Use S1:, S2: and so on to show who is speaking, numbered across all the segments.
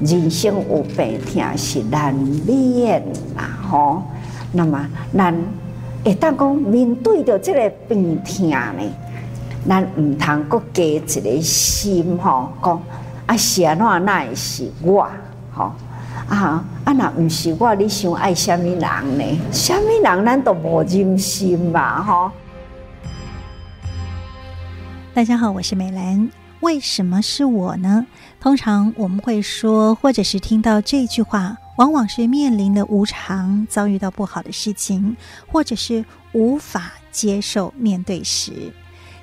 S1: 人生有病痛是难免啦，吼。那么咱会当讲面对着这个病痛呢，咱唔通搁加一个心吼，讲啊是安怎那会是我，吼啊啊那唔是我，你想爱什么人呢？什么人咱都无忍心吧，吼。
S2: 大家好，我是美兰。为什么是我呢？通常我们会说，或者是听到这句话，往往是面临的无常，遭遇到不好的事情，或者是无法接受面对时。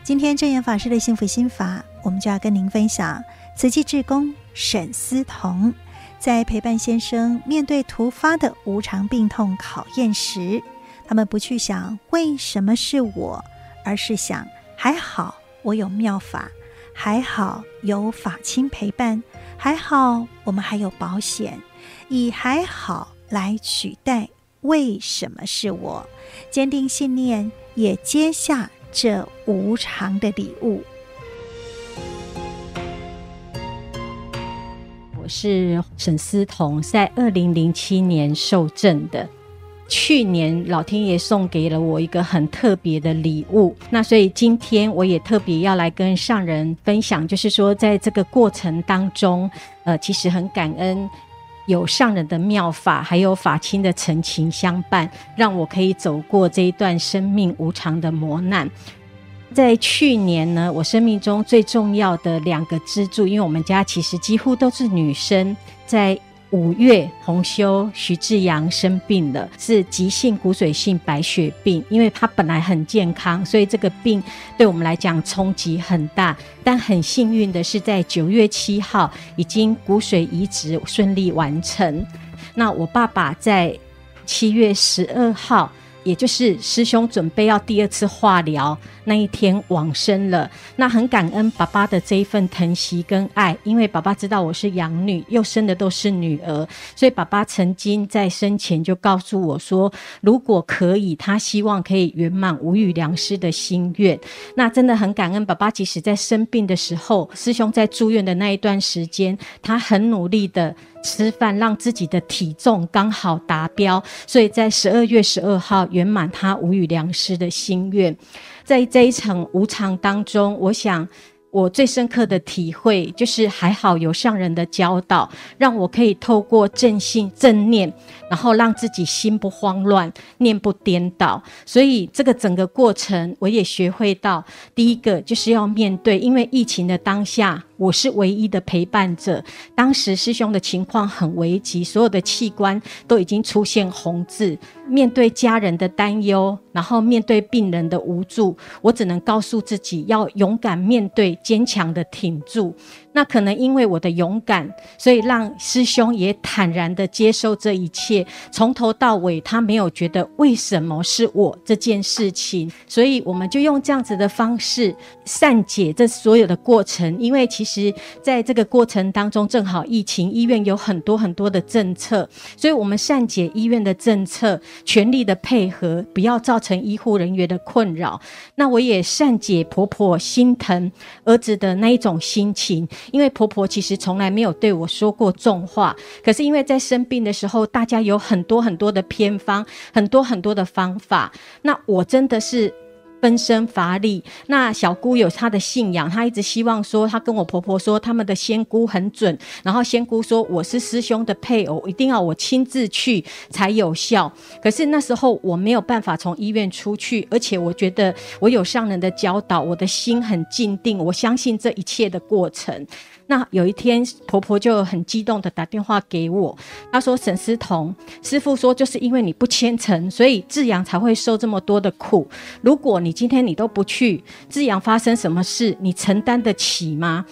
S2: 今天证严法师的幸福心法，我们就要跟您分享慈济志工沈思彤，在陪伴先生面对突发的无常病痛考验时，他们不去想为什么是我，而是想还好我有妙法。还好有法亲陪伴，还好我们还有保险，以还好来取代为什么是我？坚定信念，也接下这无常的礼物。
S3: 我是沈思彤，在二零零七年受证的。去年老天爷送给了我一个很特别的礼物，那所以今天我也特别要来跟上人分享，就是说在这个过程当中，呃，其实很感恩有上人的妙法，还有法亲的澄情相伴，让我可以走过这一段生命无常的磨难。在去年呢，我生命中最重要的两个支柱，因为我们家其实几乎都是女生，在。五月洪修徐志阳生病了，是急性骨髓性白血病。因为他本来很健康，所以这个病对我们来讲冲击很大。但很幸运的是，在九月七号已经骨髓移植顺利完成。那我爸爸在七月十二号。也就是师兄准备要第二次化疗那一天往生了，那很感恩爸爸的这一份疼惜跟爱，因为爸爸知道我是养女，又生的都是女儿，所以爸爸曾经在生前就告诉我说，如果可以，他希望可以圆满无语良师的心愿。那真的很感恩爸爸，即使在生病的时候，师兄在住院的那一段时间，他很努力的。吃饭让自己的体重刚好达标，所以在十二月十二号圆满他无语良师的心愿。在这一场无常当中，我想。我最深刻的体会就是，还好有上人的教导，让我可以透过正信正念，然后让自己心不慌乱，念不颠倒。所以这个整个过程，我也学会到，第一个就是要面对，因为疫情的当下，我是唯一的陪伴者。当时师兄的情况很危急，所有的器官都已经出现红字。面对家人的担忧，然后面对病人的无助，我只能告诉自己要勇敢面对，坚强的挺住。那可能因为我的勇敢，所以让师兄也坦然的接受这一切，从头到尾他没有觉得为什么是我这件事情，所以我们就用这样子的方式善解这所有的过程。因为其实在这个过程当中，正好疫情，医院有很多很多的政策，所以我们善解医院的政策，全力的配合，不要造成医护人员的困扰。那我也善解婆婆心疼儿子的那一种心情。因为婆婆其实从来没有对我说过重话，可是因为在生病的时候，大家有很多很多的偏方，很多很多的方法，那我真的是。分身乏力。那小姑有她的信仰，她一直希望说，她跟我婆婆说，他们的仙姑很准。然后仙姑说，我是师兄的配偶，一定要我亲自去才有效。可是那时候我没有办法从医院出去，而且我觉得我有上人的教导，我的心很静定，我相信这一切的过程。那有一天，婆婆就很激动的打电话给我，她说：“沈思彤，师父说就是因为你不虔诚，所以志阳才会受这么多的苦。如果你你今天你都不去，志阳发生什么事，你承担得起吗？”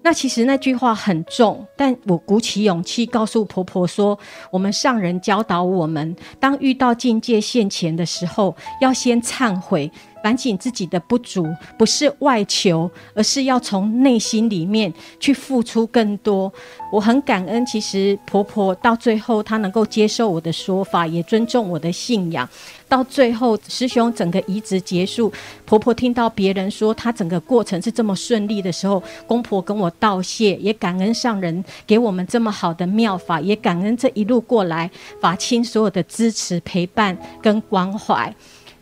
S3: 那其实那句话很重，但我鼓起勇气告诉婆婆说：“我们上人教导我们，当遇到境界现前的时候，要先忏悔。”反省自己的不足，不是外求，而是要从内心里面去付出更多。我很感恩，其实婆婆到最后她能够接受我的说法，也尊重我的信仰。到最后，师兄整个移植结束，婆婆听到别人说她整个过程是这么顺利的时候，公婆跟我道谢，也感恩上人给我们这么好的妙法，也感恩这一路过来法亲所有的支持、陪伴跟关怀。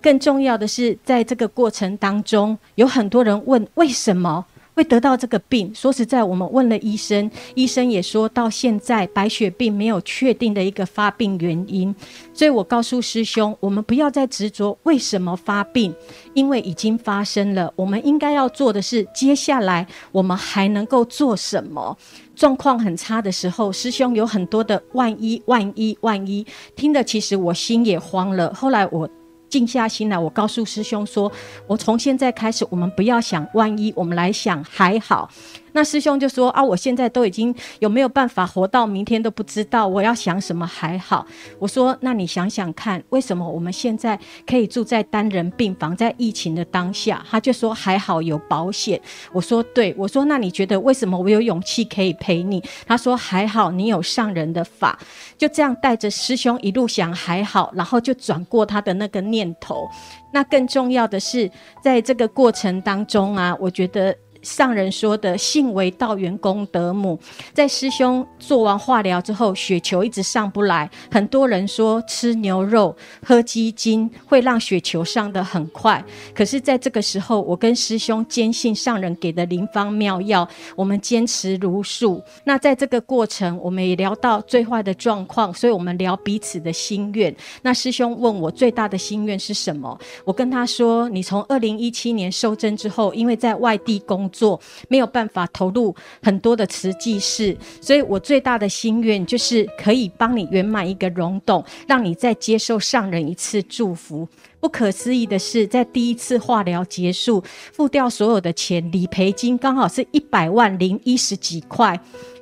S3: 更重要的是，在这个过程当中，有很多人问为什么。会得到这个病，说实在，我们问了医生，医生也说到现在白血病没有确定的一个发病原因，所以我告诉师兄，我们不要再执着为什么发病，因为已经发生了，我们应该要做的是接下来我们还能够做什么。状况很差的时候，师兄有很多的万一、万一、万一，听得其实我心也慌了。后来我。静下心来，我告诉师兄说：“我从现在开始，我们不要想万一，我们来想还好。”那师兄就说：“啊，我现在都已经有没有办法活到明天都不知道，我要想什么还好。”我说：“那你想想看，为什么我们现在可以住在单人病房，在疫情的当下？”他就说：“还好有保险。”我说：“对。”我说：“那你觉得为什么我有勇气可以陪你？”他说：“还好你有上人的法。”就这样带着师兄一路想还好，然后就转过他的那个念头。那更重要的是，在这个过程当中啊，我觉得。上人说的“信为道源功德母”，在师兄做完化疗之后，血球一直上不来。很多人说吃牛肉、喝鸡精会让血球上得很快，可是在这个时候，我跟师兄坚信上人给的灵方妙药，我们坚持如数。那在这个过程，我们也聊到最坏的状况，所以我们聊彼此的心愿。那师兄问我最大的心愿是什么？我跟他说：“你从二零一七年受针之后，因为在外地工”做没有办法投入很多的慈济事，所以我最大的心愿就是可以帮你圆满一个溶洞，让你再接受上人一次祝福。不可思议的是，在第一次化疗结束，付掉所有的钱，理赔金刚好是一百万零一十几块，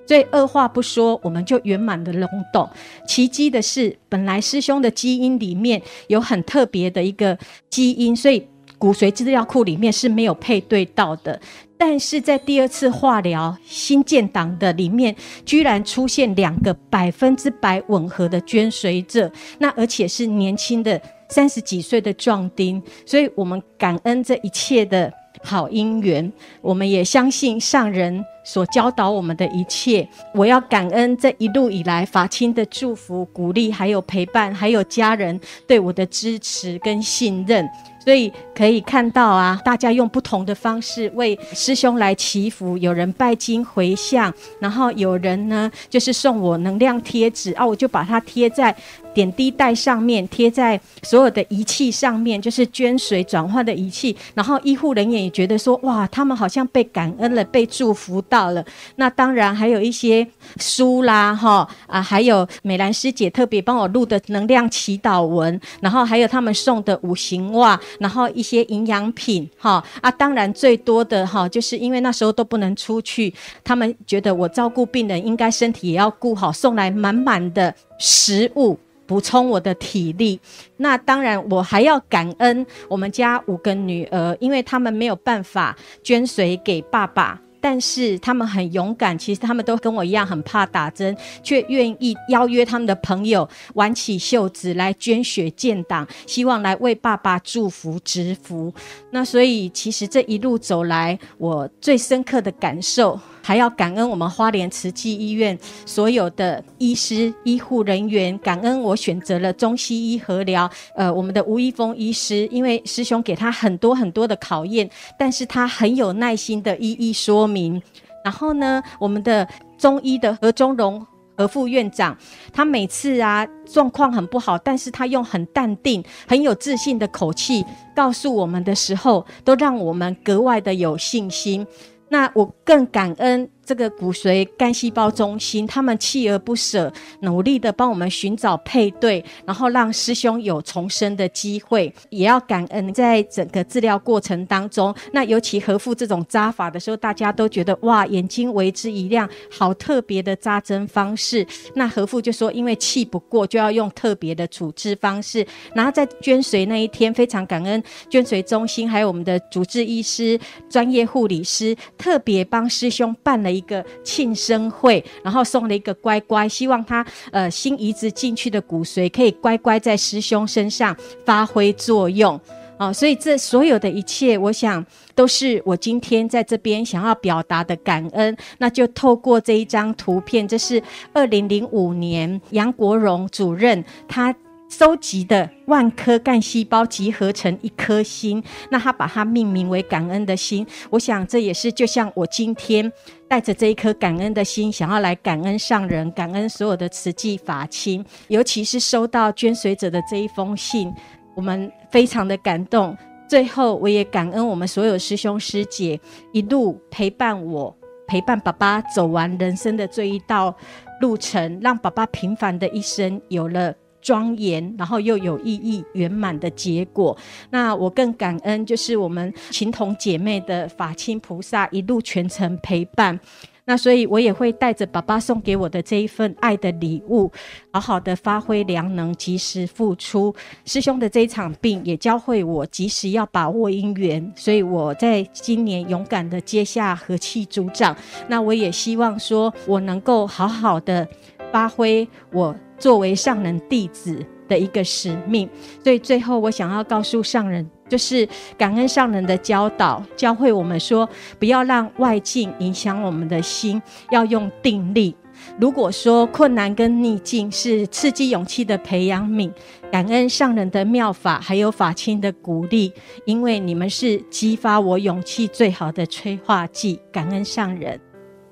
S3: 所以二话不说，我们就圆满的溶洞。奇迹的是，本来师兄的基因里面有很特别的一个基因，所以骨髓资料库里面是没有配对到的。但是在第二次化疗新建档的里面，居然出现两个百分之百吻合的捐髓者，那而且是年轻的三十几岁的壮丁，所以我们感恩这一切的好因缘，我们也相信上人所教导我们的一切。我要感恩这一路以来法亲的祝福、鼓励，还有陪伴，还有家人对我的支持跟信任。所以可以看到啊，大家用不同的方式为师兄来祈福，有人拜金回向，然后有人呢就是送我能量贴纸啊，我就把它贴在点滴袋上面，贴在所有的仪器上面，就是捐水转换的仪器。然后医护人员也觉得说，哇，他们好像被感恩了，被祝福到了。那当然还有一些书啦，哈啊，还有美兰师姐特别帮我录的能量祈祷文，然后还有他们送的五行袜。然后一些营养品，哈啊，当然最多的哈，就是因为那时候都不能出去，他们觉得我照顾病人应该身体也要顾好，送来满满的食物补充我的体力。那当然我还要感恩我们家五个女儿，因为他们没有办法捐髓给爸爸。但是他们很勇敢，其实他们都跟我一样很怕打针，却愿意邀约他们的朋友挽起袖子来捐血建党，希望来为爸爸祝福植福。那所以其实这一路走来，我最深刻的感受。还要感恩我们花莲慈济医院所有的医师、医护人员，感恩我选择了中西医合疗。呃，我们的吴一峰医师，因为师兄给他很多很多的考验，但是他很有耐心的一一说明。然后呢，我们的中医的何中荣何副院长，他每次啊状况很不好，但是他用很淡定、很有自信的口气告诉我们的时候，都让我们格外的有信心。那我更感恩这个骨髓干细胞中心，他们锲而不舍，努力的帮我们寻找配对，然后让师兄有重生的机会。也要感恩在整个治疗过程当中，那尤其和父这种扎法的时候，大家都觉得哇，眼睛为之一亮，好特别的扎针方式。那和父就说，因为气不过，就要用特别的处置方式。然后在捐髓那一天，非常感恩捐髓中心还有我们的主治医师、专业护理师，特别帮师兄办了一个庆生会，然后送了一个乖乖，希望他呃新移植进去的骨髓可以乖乖在师兄身上发挥作用啊、所以这所有的一切，我想都是我今天在这边想要表达的感恩。那就透过这一张图片，这是二零零五年杨国荣主任他。收集的万颗干细胞集合成一颗心，那他把它命名为感恩的心。我想这也是就像我今天带着这一颗感恩的心，想要来感恩上人，感恩所有的慈济法亲，尤其是收到捐髓者的这一封信，我们非常的感动。最后，我也感恩我们所有师兄师姐一路陪伴我，陪伴爸爸走完人生的这一道路程，让爸爸平凡的一生有了。庄严，然后又有意义圆满的结果。那我更感恩，就是我们情同姐妹的法亲菩萨一路全程陪伴。那所以，我也会带着爸爸送给我的这一份爱的礼物，好好的发挥良能，及时付出。师兄的这一场病，也教会我及时要把握因缘。所以，我在今年勇敢的接下和气组长。那我也希望说，我能够好好的发挥我。作为上人弟子的一个使命，所以最后我想要告诉上人，就是感恩上人的教导，教会我们说，不要让外境影响我们的心，要用定力。如果说困难跟逆境是刺激勇气的培养皿，感恩上人的妙法，还有法亲的鼓励，因为你们是激发我勇气最好的催化剂。感恩上人，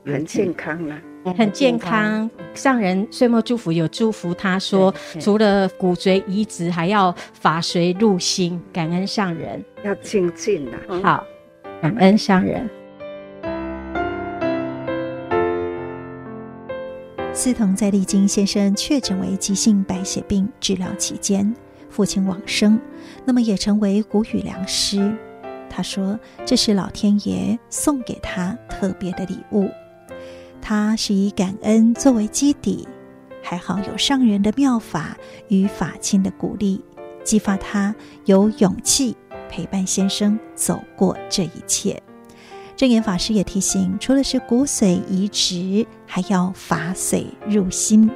S1: 很健康了。
S3: 很健康，上人岁末祝福有祝福，他说除了骨髓移植，还要法髓入心，感恩上人，
S1: 要精进呐。
S3: 好，感恩上人。
S2: 思彤在历经先生确诊为急性白血病治疗期间，父亲往生，那么也成为谷雨良师。他说这是老天爷送给他特别的礼物。他是以感恩作为基底，还好有上人的妙法与法亲的鼓励，激发他有勇气陪伴先生走过这一切。证严法师也提醒，除了是骨髓移植，还要法髓入心。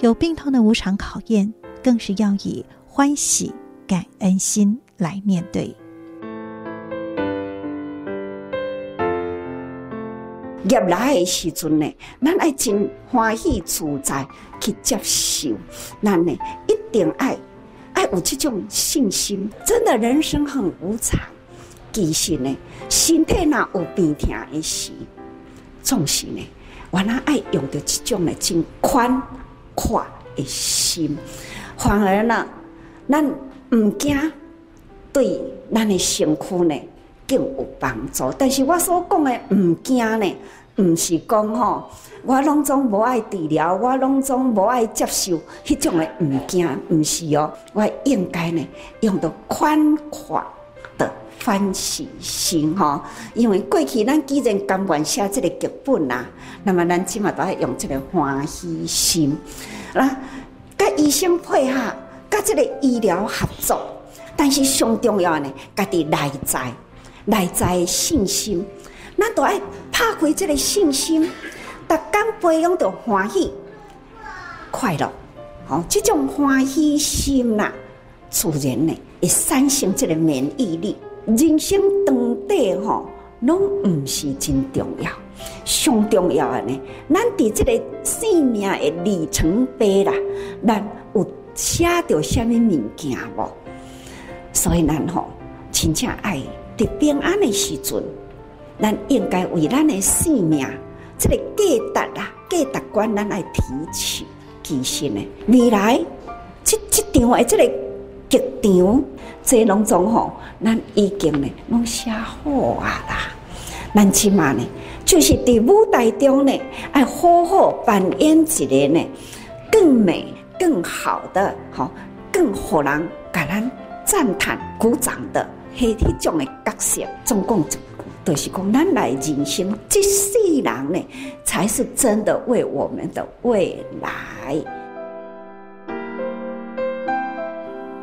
S2: 有病痛的无常考验，更是要以欢喜感恩心来面对。
S1: 业来的时阵呢，咱爱真欢喜自在去接受，咱呢一定爱爱有这种信心。真的，人生很无常，其实呢，身体若有病痛的时，总是呢，我那爱用着这种呢真宽阔的心，反而呢，咱唔惊对咱的身躯呢。更有帮助，但是我所讲的唔惊呢，唔是讲吼，我拢总无爱治疗，我拢总无爱接受迄种的唔惊，唔是哦，我应该呢用到宽阔的欢喜心吼，因为过去咱既然甘愿写这个剧本啊，那么咱起码都要用这个欢喜心，那跟医生配合，跟这个医疗合作，但是上重要呢，家己内在。内在的信心，咱都爱拍开这个信心，逐天培养着欢喜、快乐。哦，这种欢喜心呐、啊，自然呢会产生这个免疫力。人生长短吼，拢唔是真重要，上重要的呢，咱伫这个生命的里程碑啦，咱有写着什么物件无？所以咱吼，真正爱。在平安的时阵，咱应该为咱的生命，这个价值啊，价值观，咱来提起。其实呢，未来这这场的这个剧场，这拢总吼，咱已经呢拢写好啊啦。咱起码呢，就是在舞台中呢，爱好好扮演一个呢更美、更好的，好更互人给咱赞叹、鼓掌的迄一种的角色。总共就是讲，咱来人生这世人呢，才是真的为我们的未来。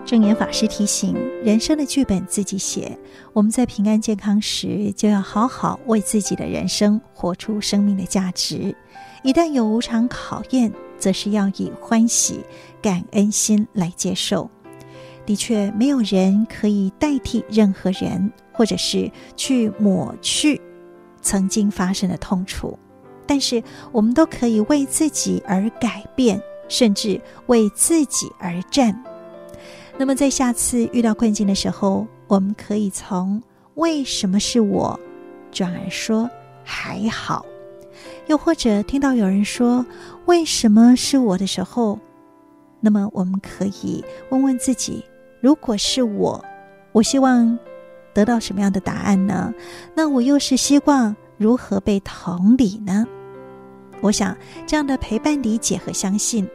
S2: 证严法师提醒：人生的剧本自己写。我们在平安健康时，就要好好为自己的人生活出生命的价值；一旦有无常考验，则是要以欢喜、感恩心来接受。的确，没有人可以代替任何人，或者是去抹去曾经发生的痛楚。但是，我们都可以为自己而改变，甚至为自己而战。那么，在下次遇到困境的时候，我们可以从“为什么是我”转而说“还好”；又或者听到有人说“为什么是我”的时候，那么我们可以问问自己：如果是我，我希望得到什么样的答案呢？那我又是希望如何被同理呢？我想，这样的陪伴、理解和相信，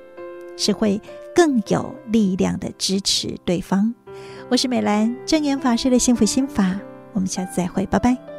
S2: 是会更有力量的支持对方。我是美兰，正言法师的幸福心法，我们下次再会，拜拜。